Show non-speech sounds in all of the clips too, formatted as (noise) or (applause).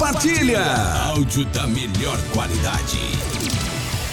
compartilha. Áudio da melhor qualidade.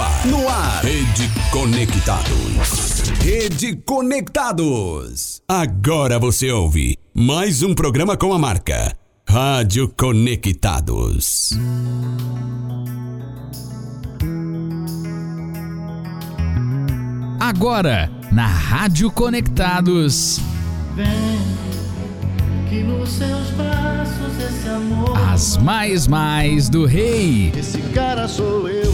Ar, no ar, no ar. Rede Conectados. Rede Conectados. Agora você ouve mais um programa com a marca Rádio Conectados. Agora, na Rádio Conectados. Vem, que nos seus braços esse amor. As mais mais do rei. Esse cara sou eu.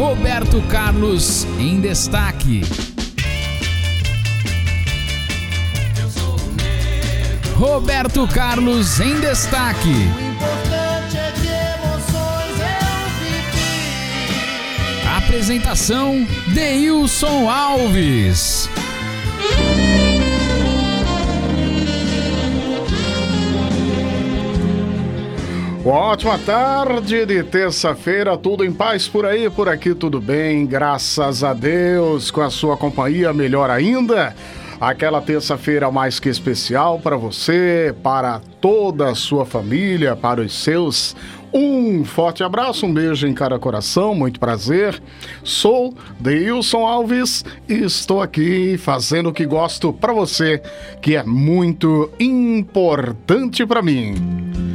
Roberto Carlos em destaque. Roberto Carlos em destaque. Apresentação Deilson Alves. Ótima tarde de terça-feira, tudo em paz por aí, por aqui tudo bem, graças a Deus, com a sua companhia melhor ainda. Aquela terça-feira mais que especial para você, para toda a sua família, para os seus. Um forte abraço, um beijo em cada coração, muito prazer. Sou Deilson Alves e estou aqui fazendo o que gosto para você, que é muito importante para mim.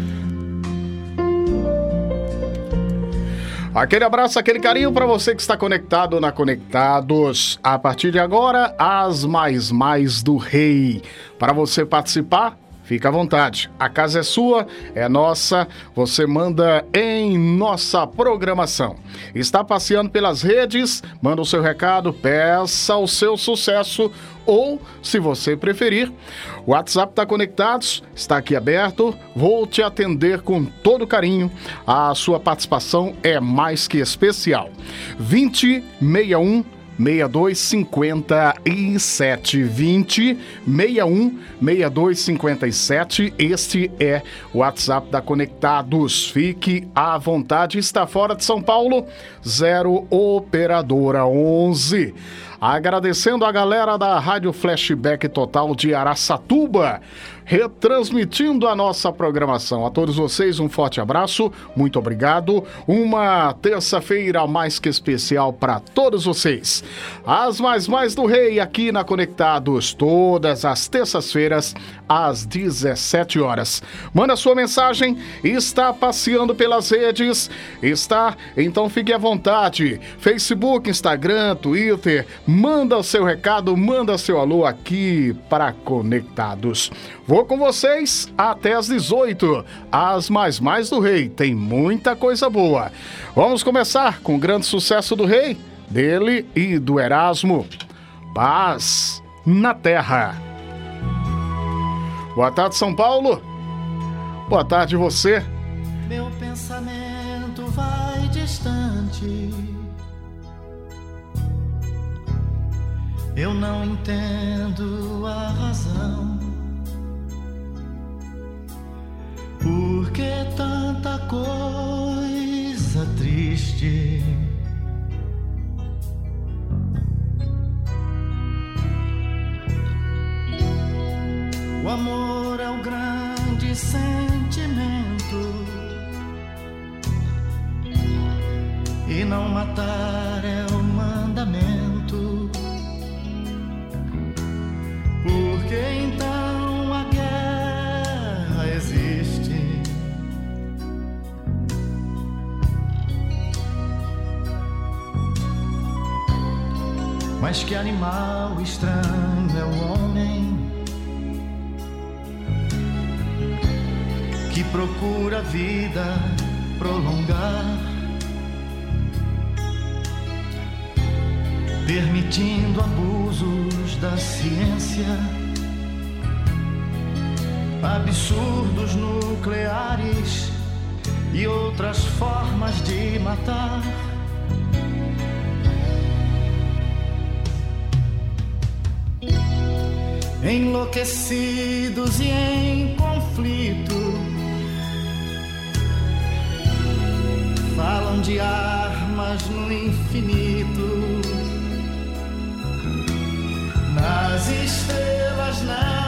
Aquele abraço, aquele carinho para você que está conectado na Conectados. A partir de agora, as mais mais do rei. Para você participar, fica à vontade. A casa é sua, é nossa. Você manda em nossa programação. Está passeando pelas redes? Manda o seu recado, peça o seu sucesso ou, se você preferir, o WhatsApp está conectados, está aqui aberto, vou te atender com todo carinho. A sua participação é mais que especial. 2061 6257 20 61 6257 Este é o WhatsApp da Conectados. Fique à vontade. Está fora de São Paulo? 0 Operadora 11. Agradecendo a galera da Rádio Flashback Total de Araçatuba, retransmitindo a nossa programação. A todos vocês, um forte abraço, muito obrigado. Uma terça-feira mais que especial para todos vocês. As mais mais do Rei aqui na Conectados, todas as terças-feiras, às 17 horas. Manda sua mensagem, está passeando pelas redes, está? Então fique à vontade. Facebook, Instagram, Twitter, manda seu recado, manda seu alô aqui para Conectados. Vou com vocês até às 18, as mais mais do Rei. Tem muita coisa boa. Vamos começar com o grande sucesso do Rei, dele e do Erasmo. Paz na Terra. Boa tarde, São Paulo. Boa tarde, você. Meu pensamento vai distante. Eu não entendo a razão. Por que tanta coisa triste? O amor é o grande sentimento. E não matar é o mandamento. Porque então a guerra existe. Mas que animal estranho é o homem. que procura a vida prolongar, permitindo abusos da ciência, absurdos nucleares e outras formas de matar. Enlouquecidos e em conflito falam de armas no infinito, nas estrelas, nas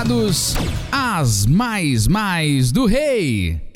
convidados, as mais mais do rei.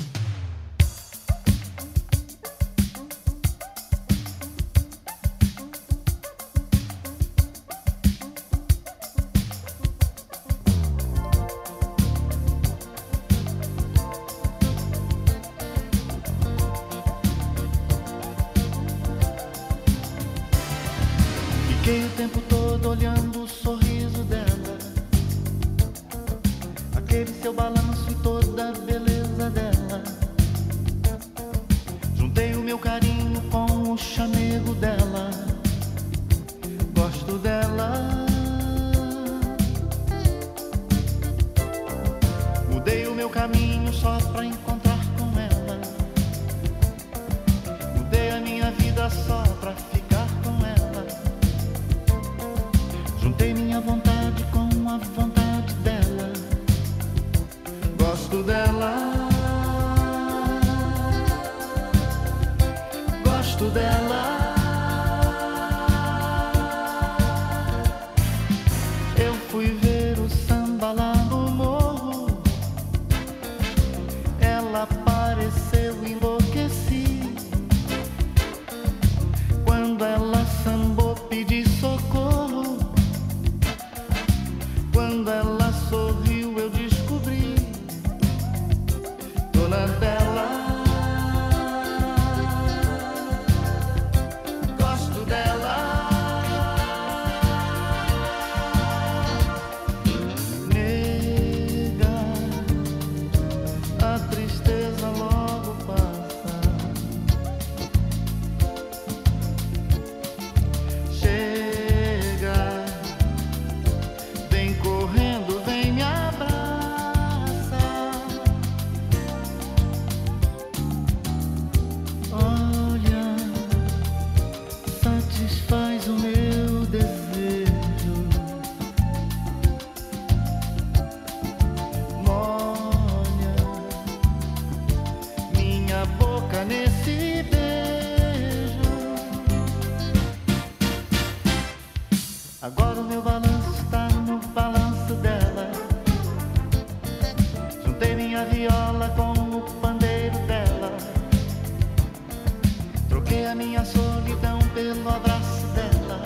Agora o meu balanço está no balanço dela. Juntei minha viola com o pandeiro dela. Troquei a minha solidão pelo abraço dela.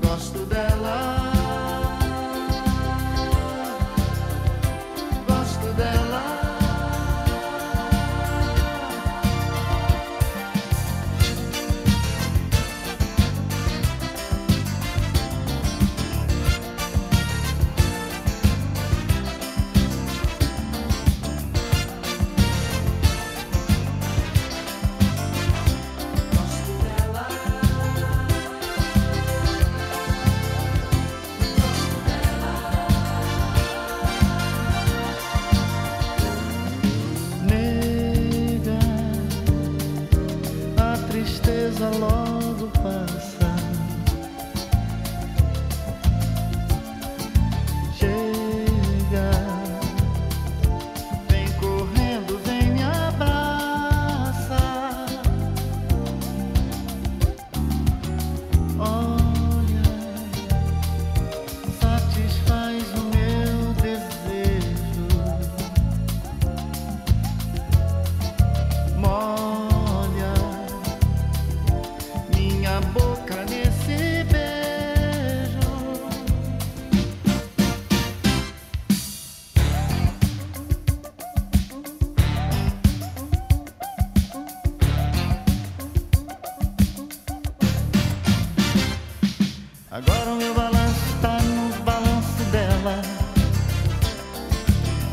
Gosto dela.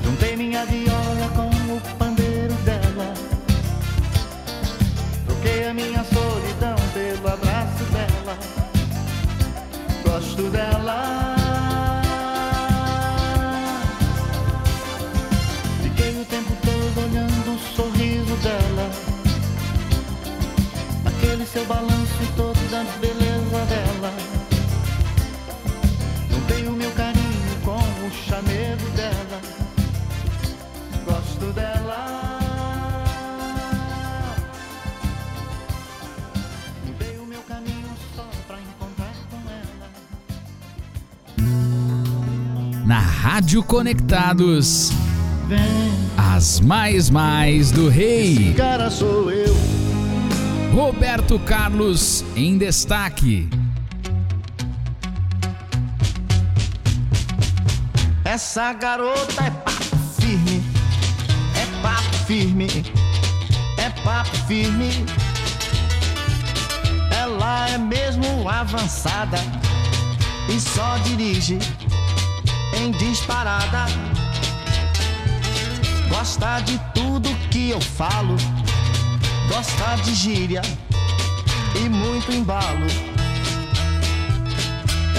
Juntei minha viola com o pandeiro dela. Troquei a minha solidão pelo abraço dela. Gosto dela. Fiquei o tempo todo olhando o sorriso dela. Aquele seu balanço e toda a beleza dela. Chamego dela. Gosto dela. Mudei o meu caminho só pra encontrar com ela. Na Rádio Conectados, Vem, as mais mais do rei. cara sou eu. Roberto Carlos em destaque. Essa garota é papo firme, é papo firme, é papo firme. Ela é mesmo avançada e só dirige em disparada. Gosta de tudo que eu falo, gosta de gíria e muito embalo.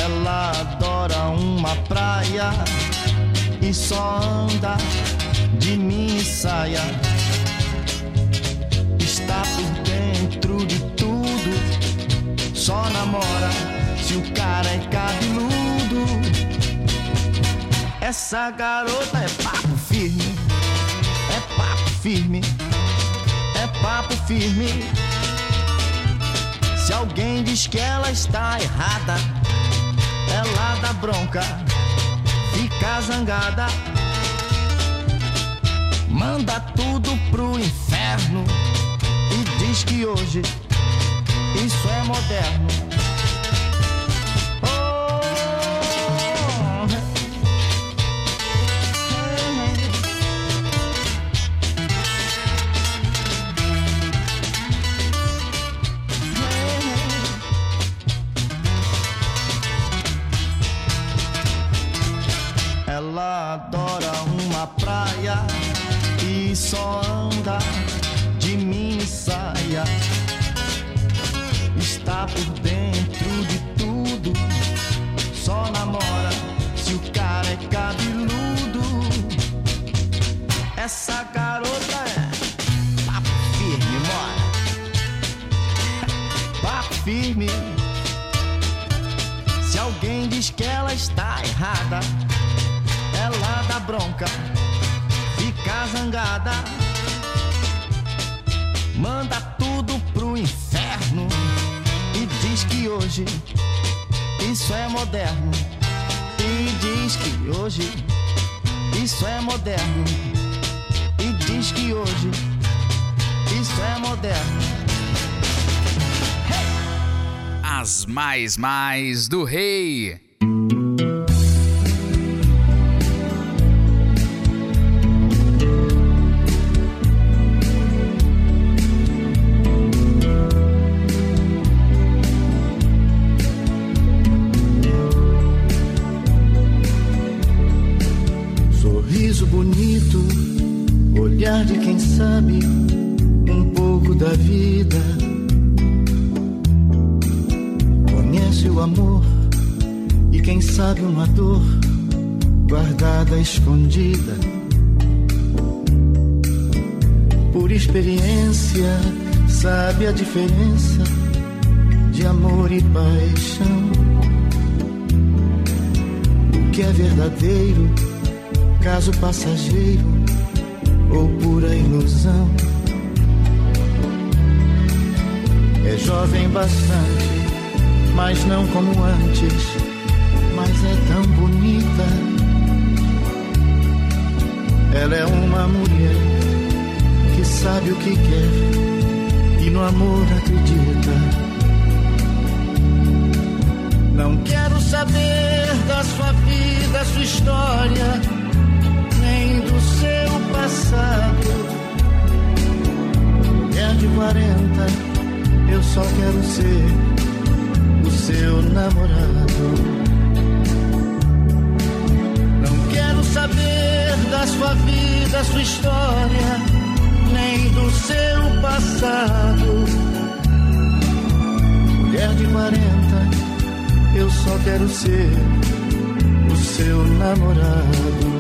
Ela adora uma praia e só anda de mini saia. Está por dentro de tudo, só namora se o cara é cabeludo. Essa garota é papo firme, é papo firme, é papo firme. Se alguém diz que ela está errada, ela dá bronca, fica zangada, manda tudo pro inferno e diz que hoje isso é moderno. Mais mais do rei. Sabe uma dor guardada, escondida. Por experiência, sabe a diferença de amor e paixão. O que é verdadeiro caso passageiro ou pura ilusão. É jovem bastante, mas não como antes, mas é tão bonita. Ela é uma mulher que sabe o que quer e no amor acredita. Não quero saber da sua vida, sua história nem do seu passado. Mulher de 40, eu só quero ser o seu namorado. Sua vida, da sua história, nem do seu passado. Mulher de 40, eu só quero ser o seu namorado.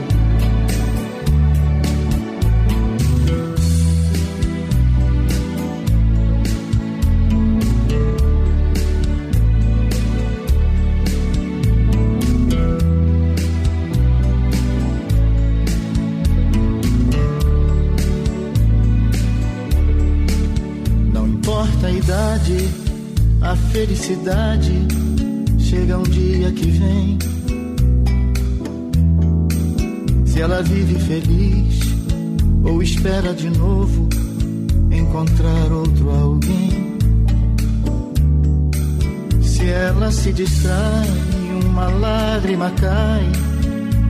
Felicidade chega um dia que vem. Se ela vive feliz ou espera de novo encontrar outro alguém. Se ela se distrai, uma lágrima cai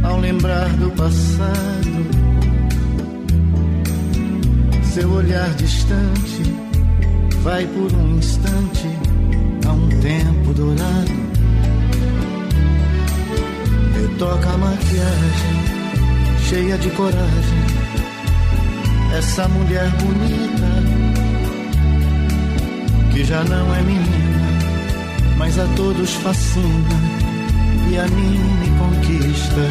ao lembrar do passado. Seu olhar distante vai por um instante a um tempo dourado. Retoca a maquiagem, cheia de coragem. Essa mulher bonita, que já não é menina, mas a todos fascina e a mim me conquista.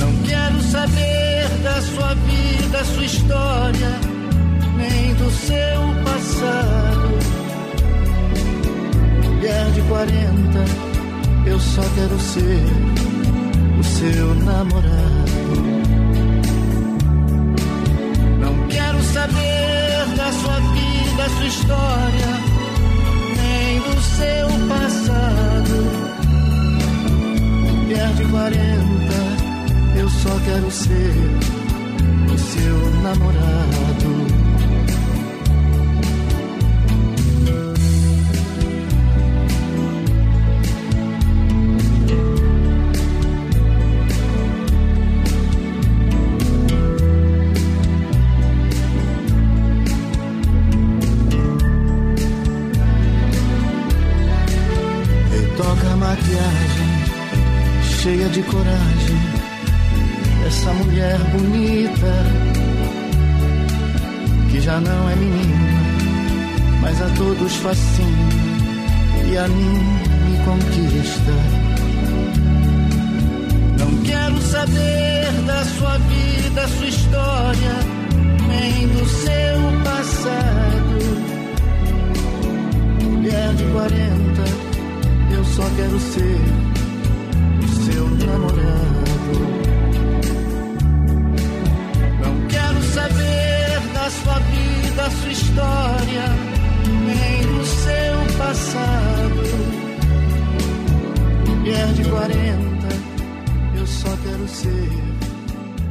Não quero saber da sua vida, sua história nem do seu passado. Mulher de 40, eu só quero ser o seu namorado. Não quero saber da sua vida, sua história, nem do seu passado. Mulher de 40, eu só quero ser o seu namorado. De coragem, essa mulher bonita, que já não é menina, mas a todos fascina e a mim me conquista. Não quero saber da sua vida, sua história, nem do seu passado. Mulher de 40, eu só quero ser namorado. Não quero saber da sua vida, sua história, nem do seu passado. Mulher de 40, eu só quero ser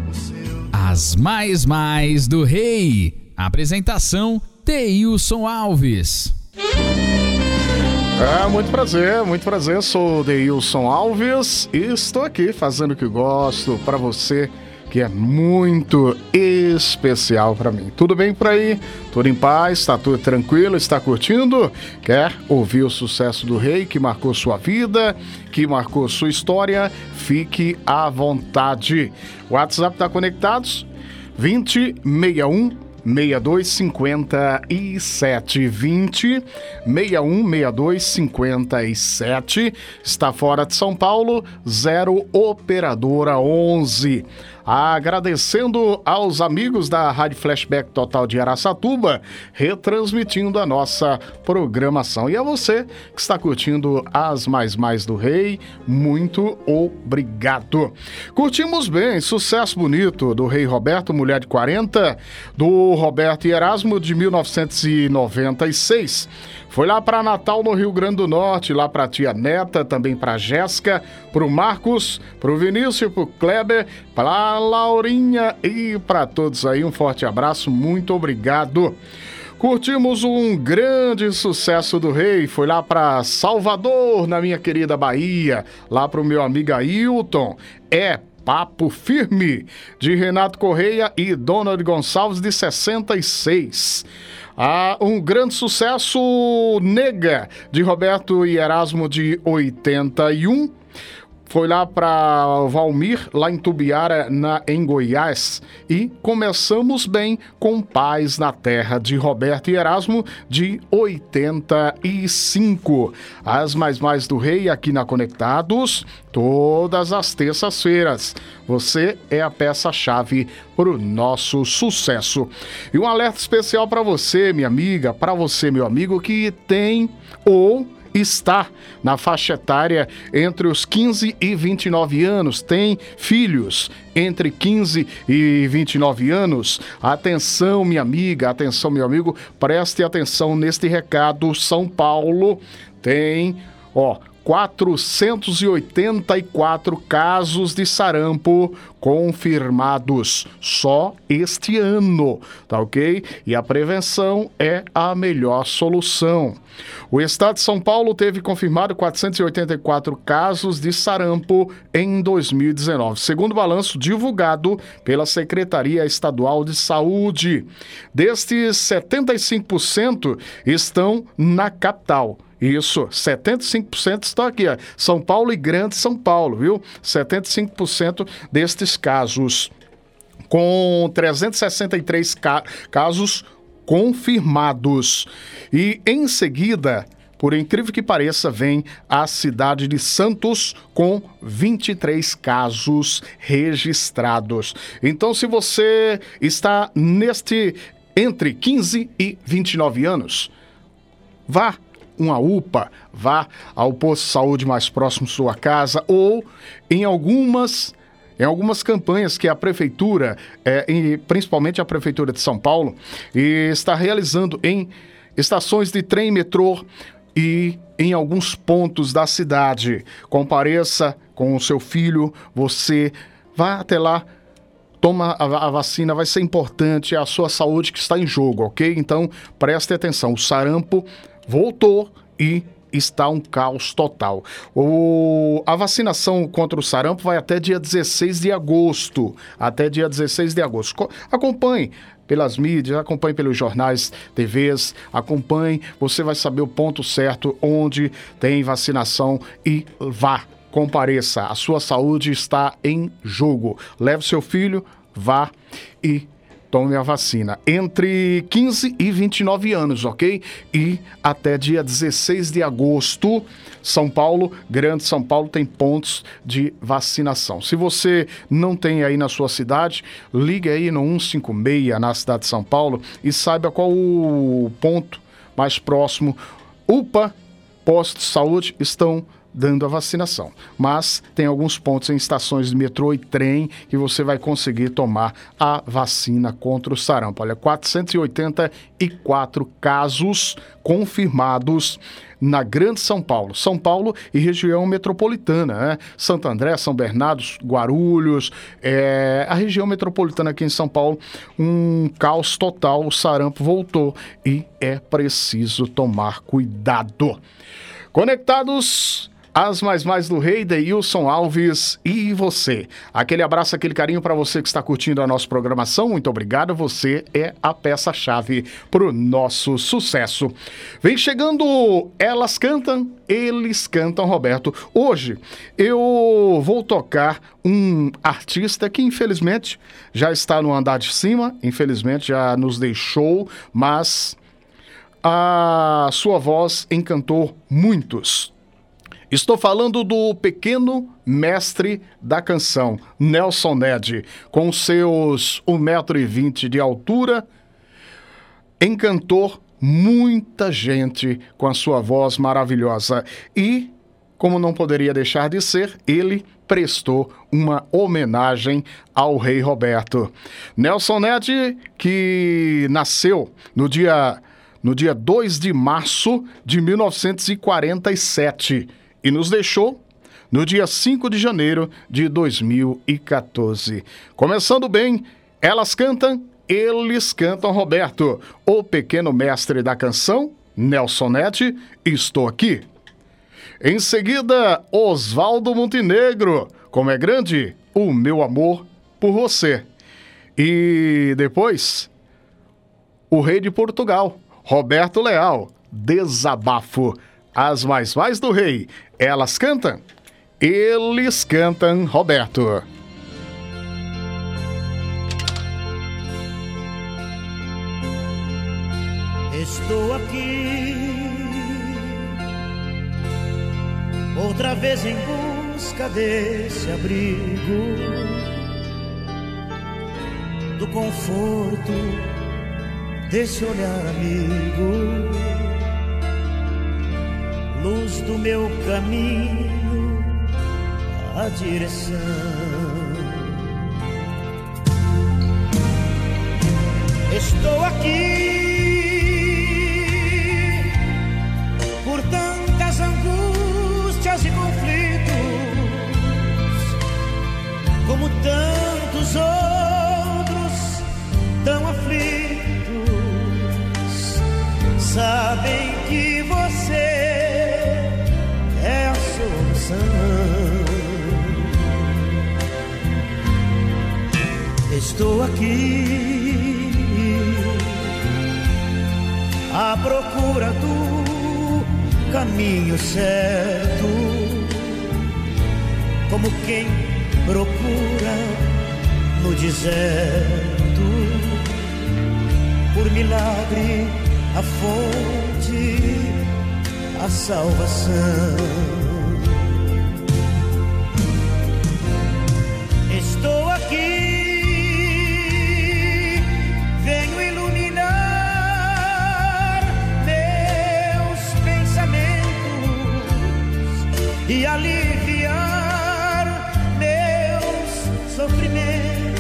o seu. As mais mais do rei. Apresentação Teilson Alves. É, muito prazer, muito prazer. Sou Deilson Alves e estou aqui fazendo o que gosto para você que é muito especial para mim. Tudo bem por aí? Tudo em paz? Está tudo tranquilo? Está curtindo? Quer ouvir o sucesso do rei que marcou sua vida, que marcou sua história? Fique à vontade. WhatsApp está conectados? 2061 6257 20 61 62 57 está fora de São Paulo 0 operadora 11 Agradecendo aos amigos da Rádio Flashback Total de Araçatuba, retransmitindo a nossa programação. E a você que está curtindo as Mais Mais do Rei, muito obrigado. Curtimos bem, sucesso bonito do Rei Roberto, Mulher de 40, do Roberto Erasmo de 1996. Foi lá para Natal, no Rio Grande do Norte, lá para tia Neta, também para Jéssica, para o Marcos, para o Vinícius, para o Kleber, para a Laurinha e para todos aí. Um forte abraço, muito obrigado. Curtimos um grande sucesso do rei, foi lá para Salvador, na minha querida Bahia, lá para o meu amigo Ailton. É Papo Firme, de Renato Correia e Donald Gonçalves, de 66. Ah, um grande sucesso, Nega, de Roberto e Erasmo, de 81. Foi lá para Valmir, lá em Tubiara, na, em Goiás. E começamos bem com Paz na Terra, de Roberto e Erasmo, de 85. As Mais Mais do Rei aqui na Conectados, todas as terças-feiras. Você é a peça-chave para o nosso sucesso. E um alerta especial para você, minha amiga, para você, meu amigo, que tem ou está na faixa etária entre os 15 e 29 anos, tem filhos entre 15 e 29 anos. Atenção, minha amiga, atenção, meu amigo, preste atenção neste recado. São Paulo tem, ó, 484 casos de sarampo confirmados só este ano, tá ok? E a prevenção é a melhor solução. O estado de São Paulo teve confirmado 484 casos de sarampo em 2019, segundo o balanço divulgado pela Secretaria Estadual de Saúde. Destes, 75% estão na capital. Isso, 75% estão aqui. Ó. São Paulo e Grande São Paulo, viu? 75% destes casos. Com 363 ca casos confirmados. E em seguida, por incrível que pareça, vem a cidade de Santos com 23 casos registrados. Então, se você está neste entre 15 e 29 anos, vá uma UPA, vá ao posto de saúde mais próximo de sua casa ou em algumas em algumas campanhas que a prefeitura, é, principalmente a prefeitura de São Paulo, está realizando em estações de trem, metrô e em alguns pontos da cidade. Compareça com o seu filho, você vá até lá toma a, vacina, vai ser importante, é a sua saúde que está em jogo, ok? Então preste atenção, o sarampo voltou e está um caos total. O, a vacinação contra o sarampo vai até dia 16 de agosto. Até dia 16 de agosto. Acompanhe pelas mídias, acompanhe pelos jornais, TVs, acompanhe, você vai saber o ponto certo onde tem vacinação e vá, compareça. A sua saúde está em jogo. Leve seu filho, vá e tome a vacina. Entre 15 e 29 anos, ok? E até dia 16 de agosto, São Paulo, Grande São Paulo, tem pontos de vacinação. Se você não tem aí na sua cidade, ligue aí no 156 na cidade de São Paulo e saiba qual o ponto mais próximo. UPA, postos de saúde estão dando a vacinação. Mas tem alguns pontos em estações de metrô e trem que você vai conseguir tomar a vacina contra o sarampo. Olha, 484 casos confirmados na Grande São Paulo, São Paulo e região metropolitana, né? Santo André, São Bernardo, Guarulhos, é, a região metropolitana aqui em São Paulo, um caos total, o sarampo voltou e é preciso tomar cuidado. Conectados as mais mais do Rei, Deilson Alves e você. Aquele abraço, aquele carinho para você que está curtindo a nossa programação. Muito obrigado. Você é a peça-chave para o nosso sucesso. Vem chegando Elas Cantam, Eles Cantam, Roberto. Hoje eu vou tocar um artista que infelizmente já está no andar de cima, infelizmente já nos deixou, mas a sua voz encantou muitos Estou falando do pequeno mestre da canção, Nelson Ned, com seus 1,20m de altura, encantou muita gente com a sua voz maravilhosa. E, como não poderia deixar de ser, ele prestou uma homenagem ao rei Roberto. Nelson Ned, que nasceu no dia, no dia 2 de março de 1947 e nos deixou no dia 5 de janeiro de 2014. Começando bem, elas cantam, eles cantam Roberto, o pequeno mestre da canção, Nelson Nete, estou aqui. Em seguida, Oswaldo Montenegro, como é grande o meu amor por você. E depois, o rei de Portugal, Roberto Leal, Desabafo. As mais mais do rei, elas cantam, Eles cantam Roberto. Estou aqui. Outra vez em busca desse abrigo, do conforto desse olhar amigo, luz do meu caminho, a direção. Estou aqui por tantas angústias e conflitos, como tantos outros tão aflitos, sabem solução. Estou aqui à procura do caminho certo, como quem procura no deserto, por milagre a fonte, a salvação. E aliviar meus sofrimentos.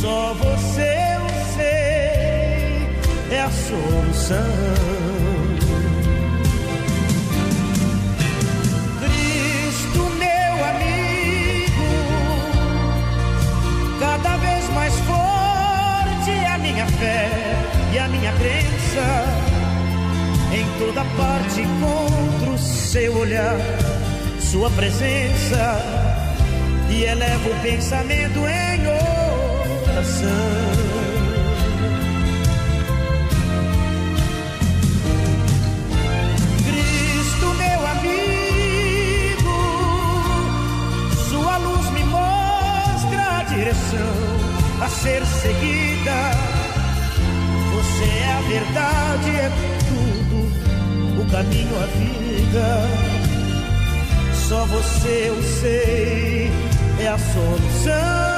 Só você eu sei é a solução. E a minha crença. Em toda parte encontro seu olhar, sua presença e elevo o pensamento em oração. A ser seguida. Você é a verdade, é tudo, o caminho, a vida. Só você eu sei, é a solução.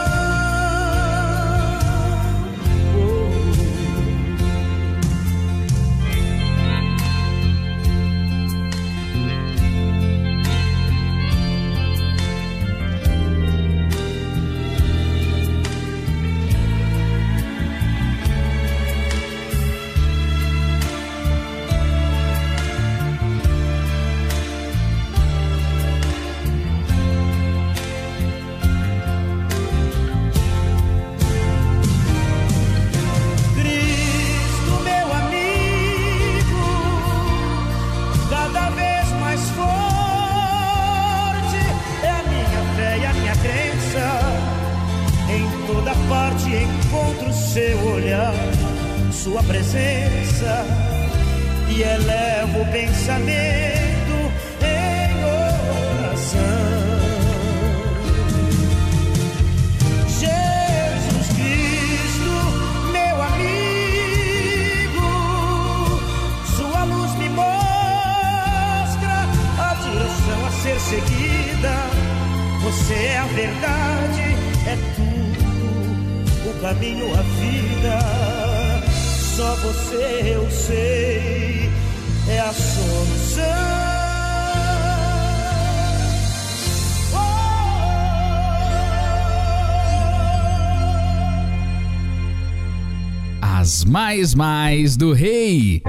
Mais mais do rei.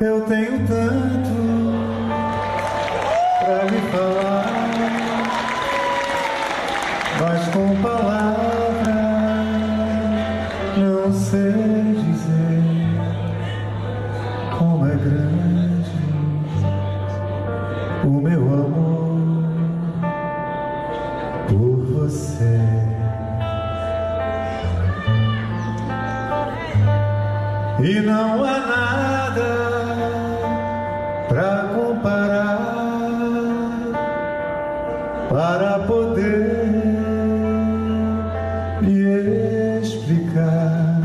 Eu tenho tanto para poder lhe explicar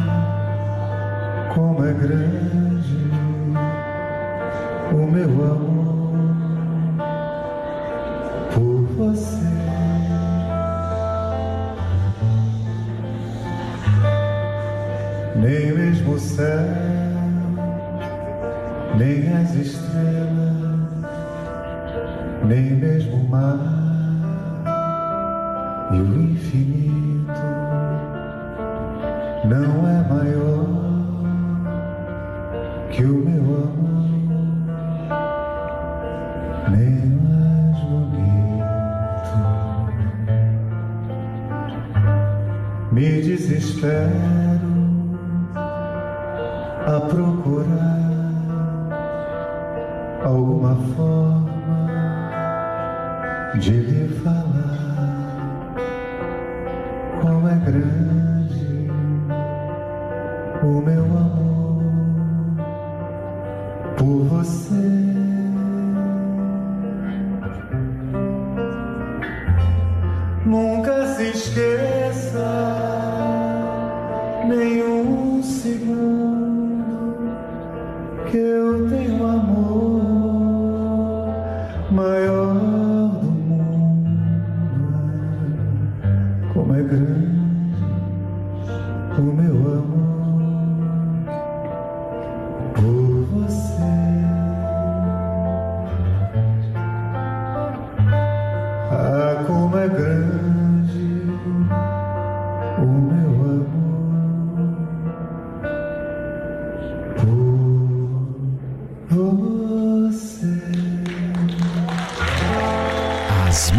como é grande o meu amor por você. Nem mesmo o céu, nem as estrelas,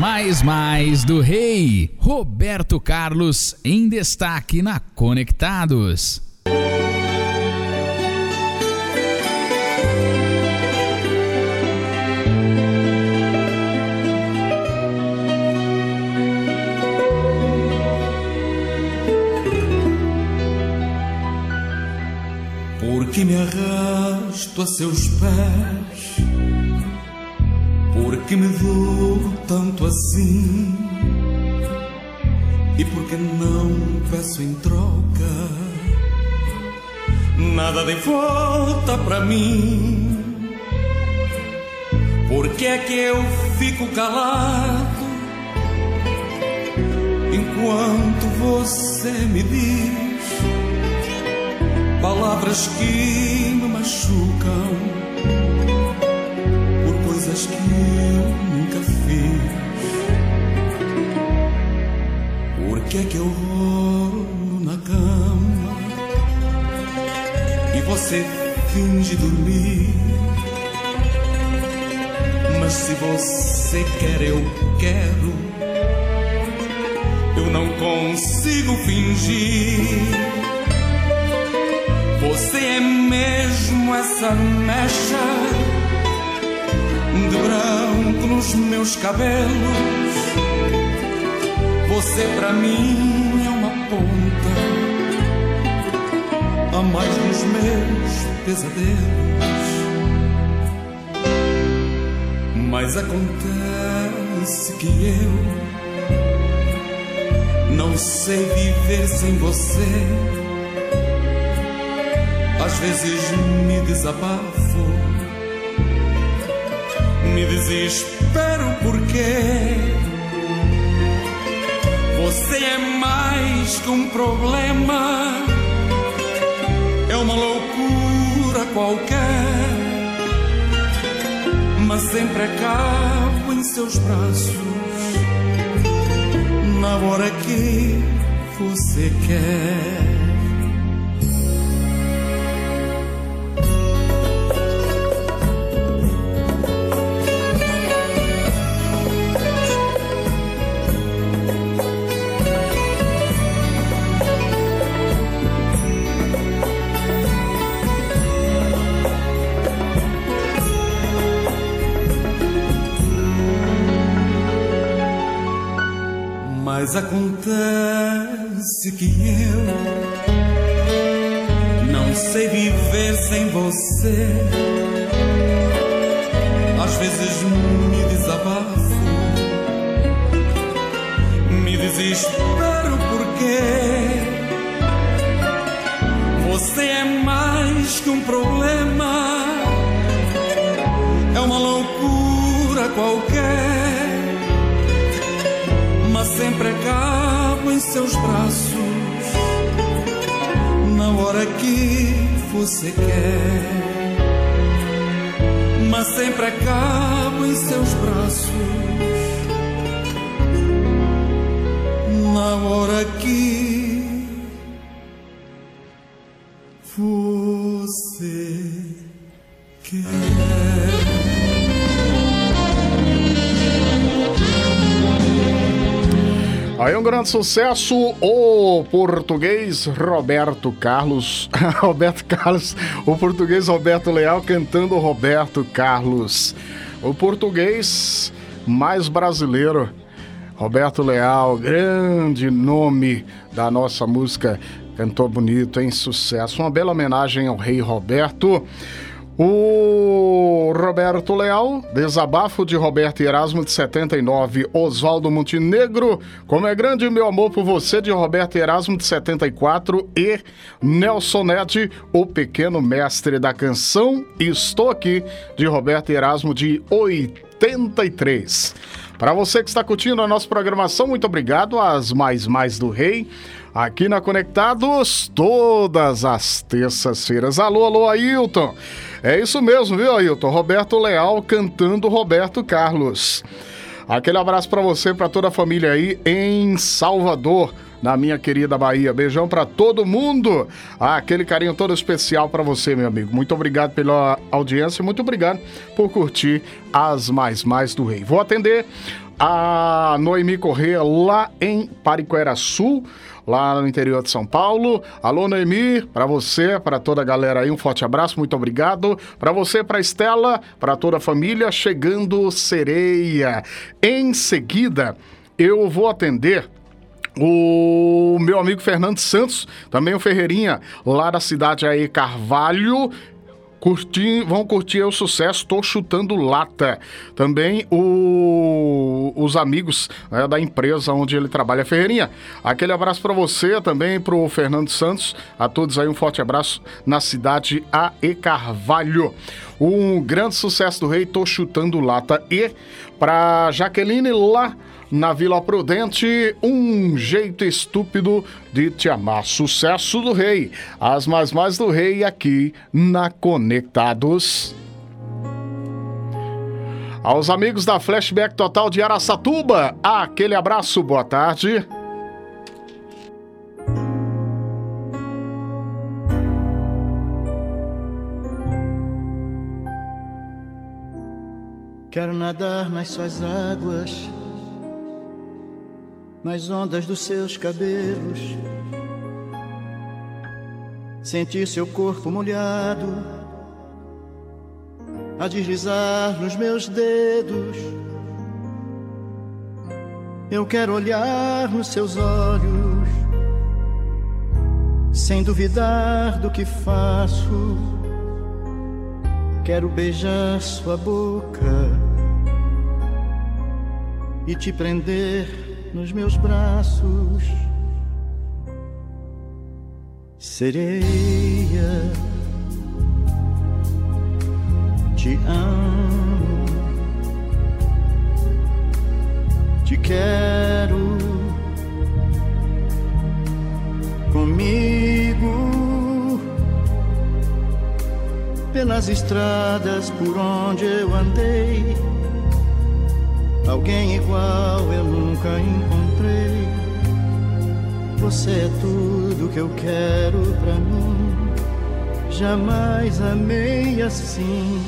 mais mais do rei, Roberto Carlos em destaque na Conectados. Calado enquanto você me diz palavras que consigo fingir. Você é mesmo essa mecha de branco nos meus cabelos. Você pra mim é uma ponta a mais nos meus pesadelos. Mas acontece que eu não sei viver sem você. Às vezes me desabafo, me desespero porque você é mais que um problema, é uma loucura qualquer, mas sempre acabo em seus braços na hora que você quer. Mas acontece que eu não sei viver sem você. Às vezes me desabafo, desespero porque você é mais que um problema, é uma loucura qualquer, sempre acabo em seus braços na hora que você quer. Mas sempre acabo em seus braços na hora que um grande sucesso, o português Roberto Carlos. (laughs) Roberto Carlos, o português Roberto Leal cantando Roberto Carlos. O português mais brasileiro. Roberto Leal, grande nome da nossa música. Cantou bonito, em sucesso. Uma bela homenagem ao rei Roberto. O Roberto Leal, desabafo de Roberto Erasmo de 79, Oswaldo Montenegro, como é grande meu amor por você de Roberto Erasmo de 74 e Nelson Ned, o pequeno mestre da canção, Estou aqui de Roberto Erasmo de 83. Para você que está curtindo a nossa programação, muito obrigado às Mais Mais do Rei aqui na Conectados todas as terças-feiras. Alô, alô, Ailton. É isso mesmo, viu, Ailton? Roberto Leal cantando Roberto Carlos. Aquele abraço para você, para toda a família aí em Salvador, na minha querida Bahia. Beijão para todo mundo. Ah, aquele carinho todo especial para você, meu amigo. Muito obrigado pela audiência, muito obrigado por curtir as mais mais do Rei. Vou atender a Noemi Corrêa lá em Pariquera Sul lá no interior de São Paulo. Alô, Noemi, para você, para toda a galera aí, um forte abraço, muito obrigado. Para você, para Estela, para toda a família, chegando Sereia. Em seguida, eu vou atender o meu amigo Fernando Santos, também o Ferreirinha, lá da cidade aí Carvalho, Curtir, vão curtir o sucesso Tô Chutando Lata. Também o, os amigos né, da empresa onde ele trabalha, Ferreirinha. Aquele abraço para você, também para o Fernando Santos. A todos aí um forte abraço na cidade AE Carvalho. Um grande sucesso do rei, Tô Chutando Lata. E para Jaqueline lá na Vila Prudente, um jeito estúpido de te amar. Sucesso do rei. As mais mais do rei aqui na Conectados. Aos amigos da Flashback Total de Araçatuba, aquele abraço, boa tarde. Quero nadar nas suas águas, nas ondas dos seus cabelos, sentir seu corpo molhado a deslizar nos meus dedos. Eu quero olhar nos seus olhos, sem duvidar do que faço. Quero beijar sua boca e te prender nos meus braços. Sereia, te amo, te quero comigo pelas estradas por onde eu andei. Alguém igual eu nunca encontrei. Você é tudo que eu quero pra mim. Jamais amei assim.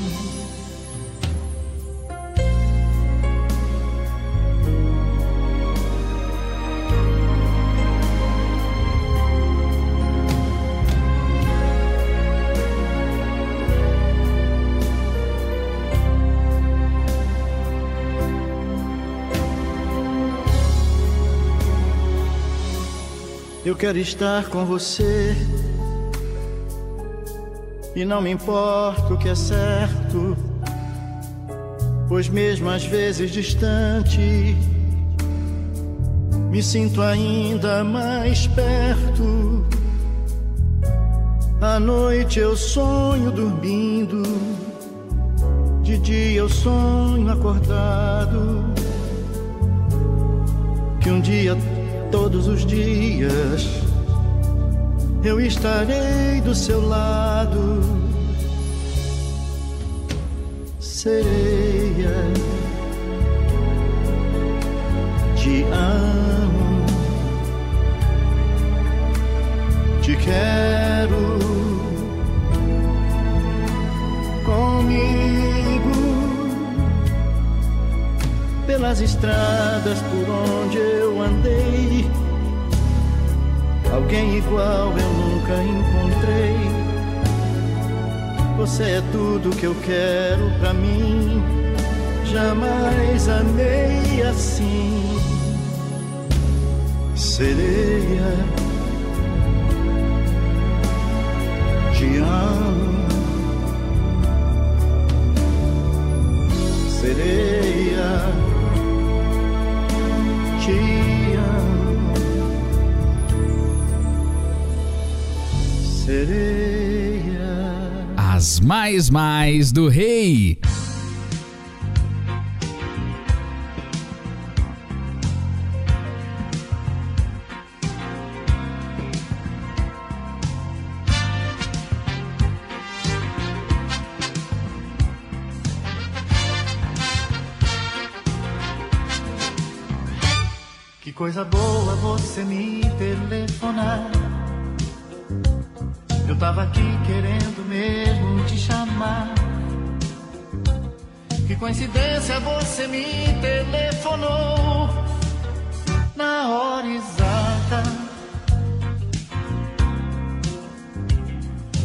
Eu quero estar com você e não me importa o que é certo, pois mesmo às vezes distante, me sinto ainda mais perto. À noite eu sonho dormindo, de dia eu sonho acordado. Que um dia, todos os dias, eu estarei do seu lado. Sereia, te amo, te quero comigo pelas estradas por onde eu andei. Alguém igual eu nunca encontrei. Você é tudo que eu quero pra mim. Jamais amei assim. Sereia, te amo. Sereia, As mais mais do rei. Que coisa boa você me telefonar. Tava aqui querendo mesmo te chamar. Que coincidência você me telefonou na hora exata.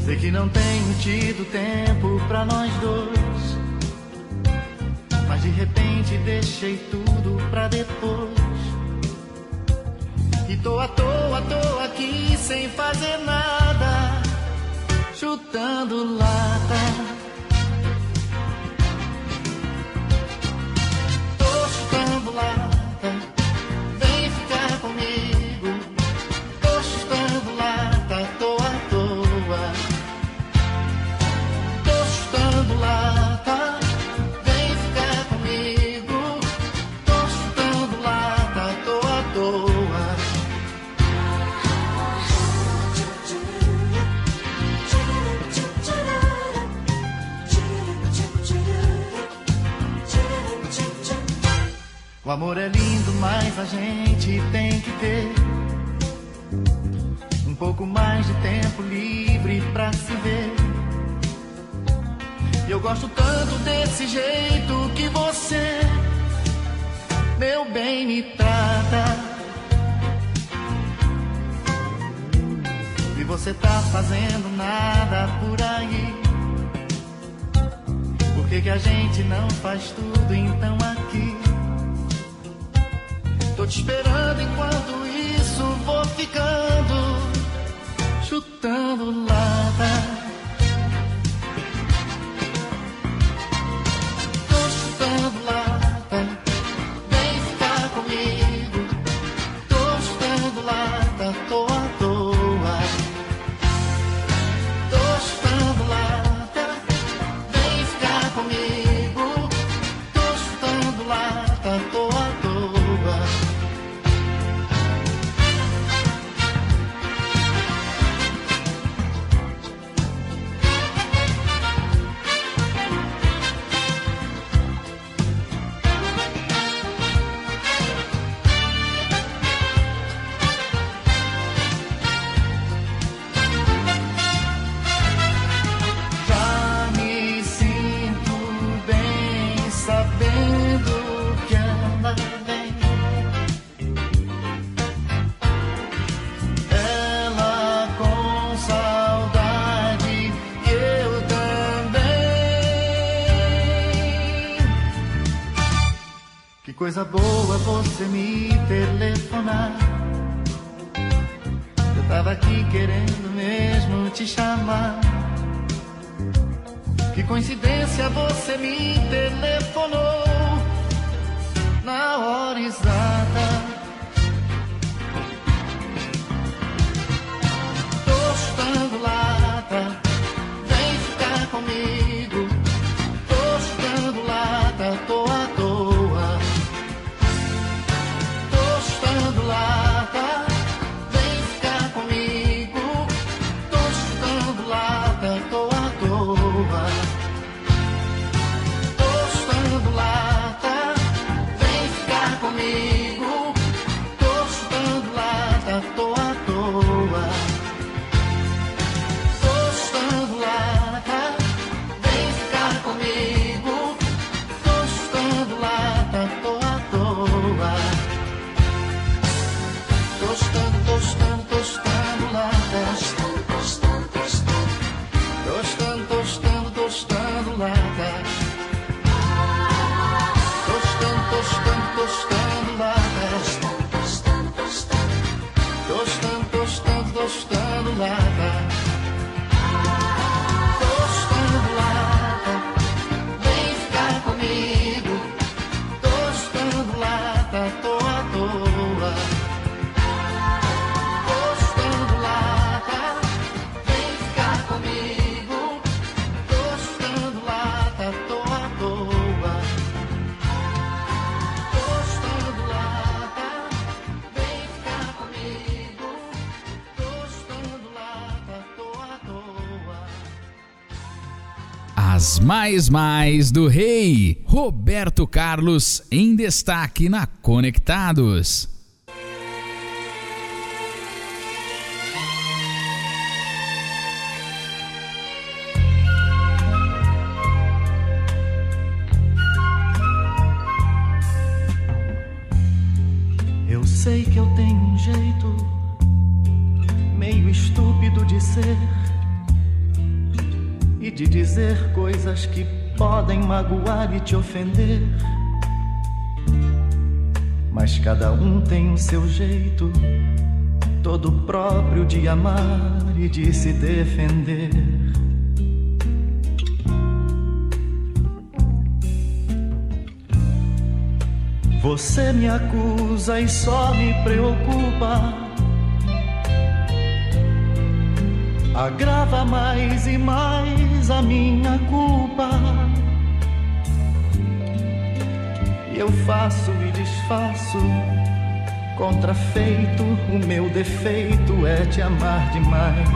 Sei que não tenho tido tempo pra nós dois. Mas de repente deixei tudo pra depois. E tô à toa, tô aqui sem fazer nada, chutando lata. A gente tem que ter um pouco mais de tempo livre pra se ver. Eu gosto tanto desse jeito que você, meu bem, me trata. E você tá fazendo nada por aí. Por que, que a gente não faz tudo então aqui? Ficando chutando lata. coisa boa você me telefonar. Eu tava aqui querendo mesmo te chamar. Que coincidência você me telefonou na hora exata. Tô chutando lata. Mais Mais do Rei, Roberto Carlos em destaque na Conectados. Coisas que podem magoar e te ofender. Mas cada um tem o seu jeito, todo próprio de amar e de se defender. Você me acusa e só me preocupa agrava mais e mais a minha culpa. Eu faço e desfaço, contrafeito, o meu defeito é te amar demais.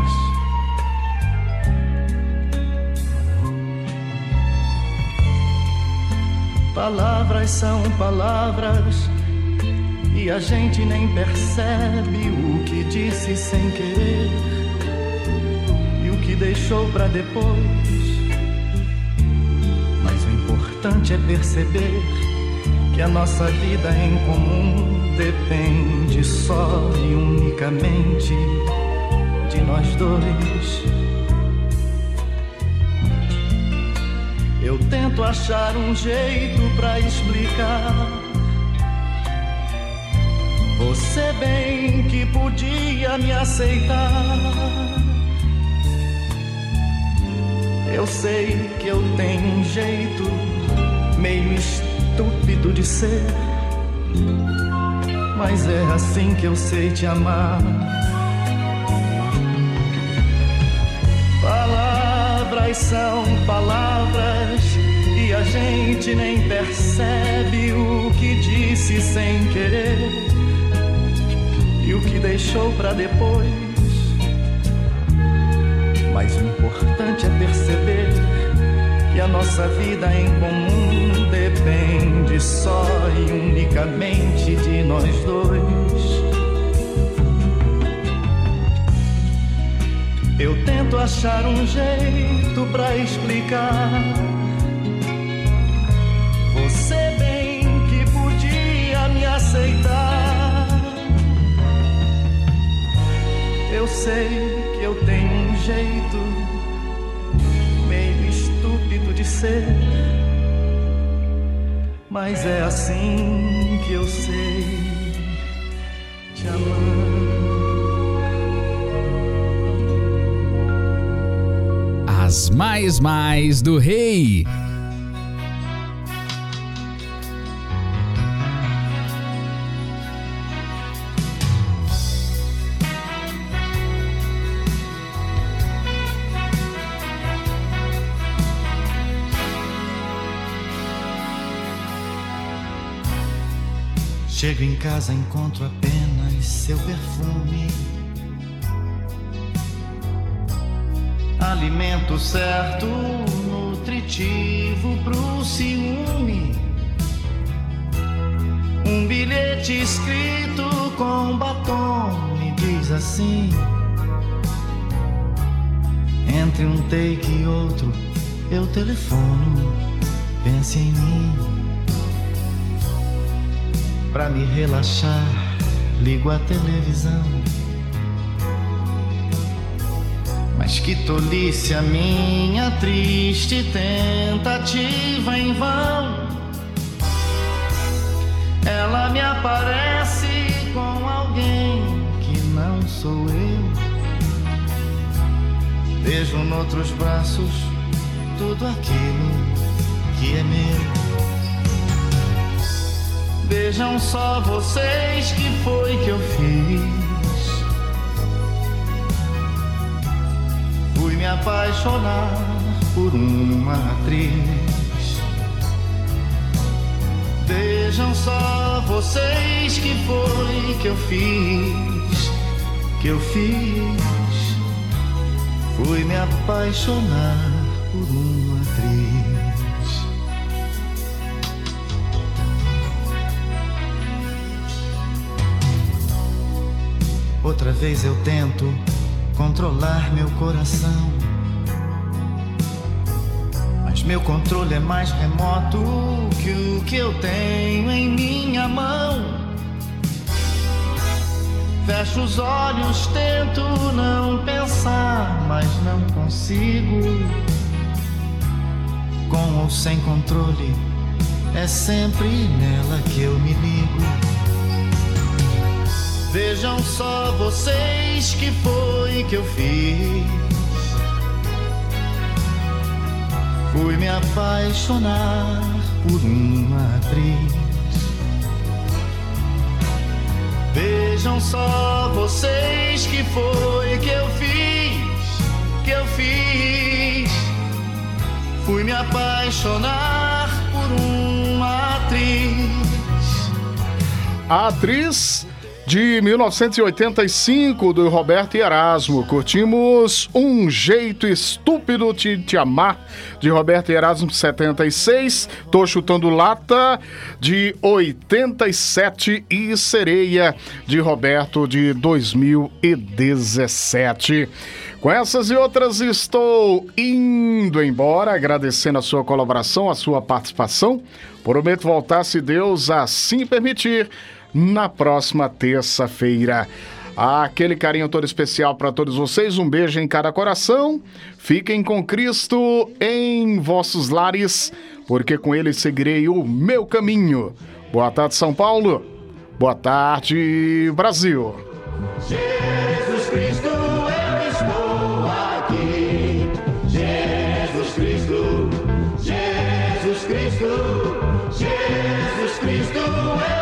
Palavras são palavras e a gente nem percebe o que disse sem querer que deixou para depois. Mas o importante é perceber que a nossa vida em comum depende só e unicamente de nós dois. Eu tento achar um jeito para explicar. Você bem que podia me aceitar. Eu sei que eu tenho um jeito meio estúpido de ser, mas é assim que eu sei te amar. Palavras são palavras e a gente nem percebe o que disse sem querer e o que deixou para depois mas o importante é perceber que a nossa vida em comum depende só e unicamente de nós dois. Eu tento achar um jeito para explicar. Você bem que podia me aceitar. Eu sei que eu tenho um jeito ser, mas é assim que eu sei te amar. As mais mais do rei. Chego em casa, encontro apenas seu perfume. Alimento certo, nutritivo pro ciúme. Um bilhete escrito com batom me diz assim. Entre um take e outro, eu telefono, pense em mim. Pra me relaxar, ligo a televisão. Mas que tolice a minha triste tentativa em vão. Ela me aparece com alguém que não sou eu. Vejo noutros braços tudo aquilo que é meu. Vejam só vocês que foi que eu fiz. Fui me apaixonar por uma atriz. Vejam só vocês que foi que eu fiz, que eu fiz. Fui me apaixonar por uma Outra vez eu tento controlar meu coração. Mas meu controle é mais remoto que o que eu tenho em minha mão. Fecho os olhos, tento não pensar, mas não consigo. Com ou sem controle, é sempre nela que eu me ligo. Vejam só vocês que foi que eu fiz. Fui me apaixonar por uma atriz. Vejam só vocês que foi que eu fiz, que eu fiz. Fui me apaixonar por uma atriz. A atriz de 1985 do Roberto Erasmo. Curtimos Um Jeito Estúpido de Te Amar de Roberto Erasmo 76. Tô chutando lata de 87 e Sereia de Roberto de 2017. Com essas e outras estou indo embora, agradecendo a sua colaboração, a sua participação. Prometo voltar, se Deus assim permitir, na próxima terça-feira. Aquele carinho todo especial para todos vocês, um beijo em cada coração. Fiquem com Cristo em vossos lares, porque com ele seguirei o meu caminho. Boa tarde, São Paulo. Boa tarde, Brasil. Jesus Cristo, eu estou aqui. Jesus Cristo, Jesus Cristo, Jesus Cristo, eu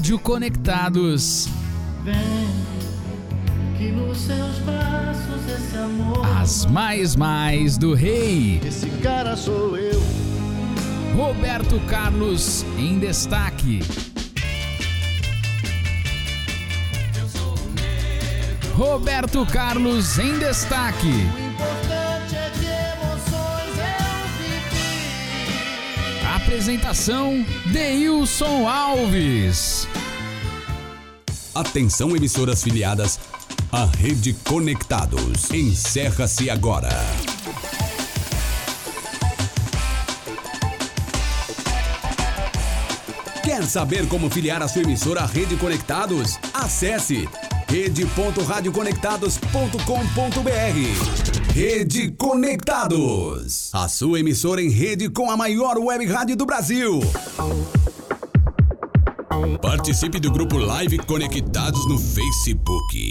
Rádio Conectados Vem, que nos seus braços esse amor. as mais mais do rei. Esse cara sou eu. Roberto Carlos em destaque. Roberto Carlos em destaque. O importante é que emoções eu vivi. Apresentação Deilson Alves. Atenção emissoras filiadas à Rede Conectados. Encerra-se agora. Quer saber como filiar a sua emissora à Rede Conectados? Acesse rede.radioconectados.com.br Rede Conectados. A sua emissora em rede com a maior web rádio do Brasil. Participe do grupo Live Conectados no Facebook.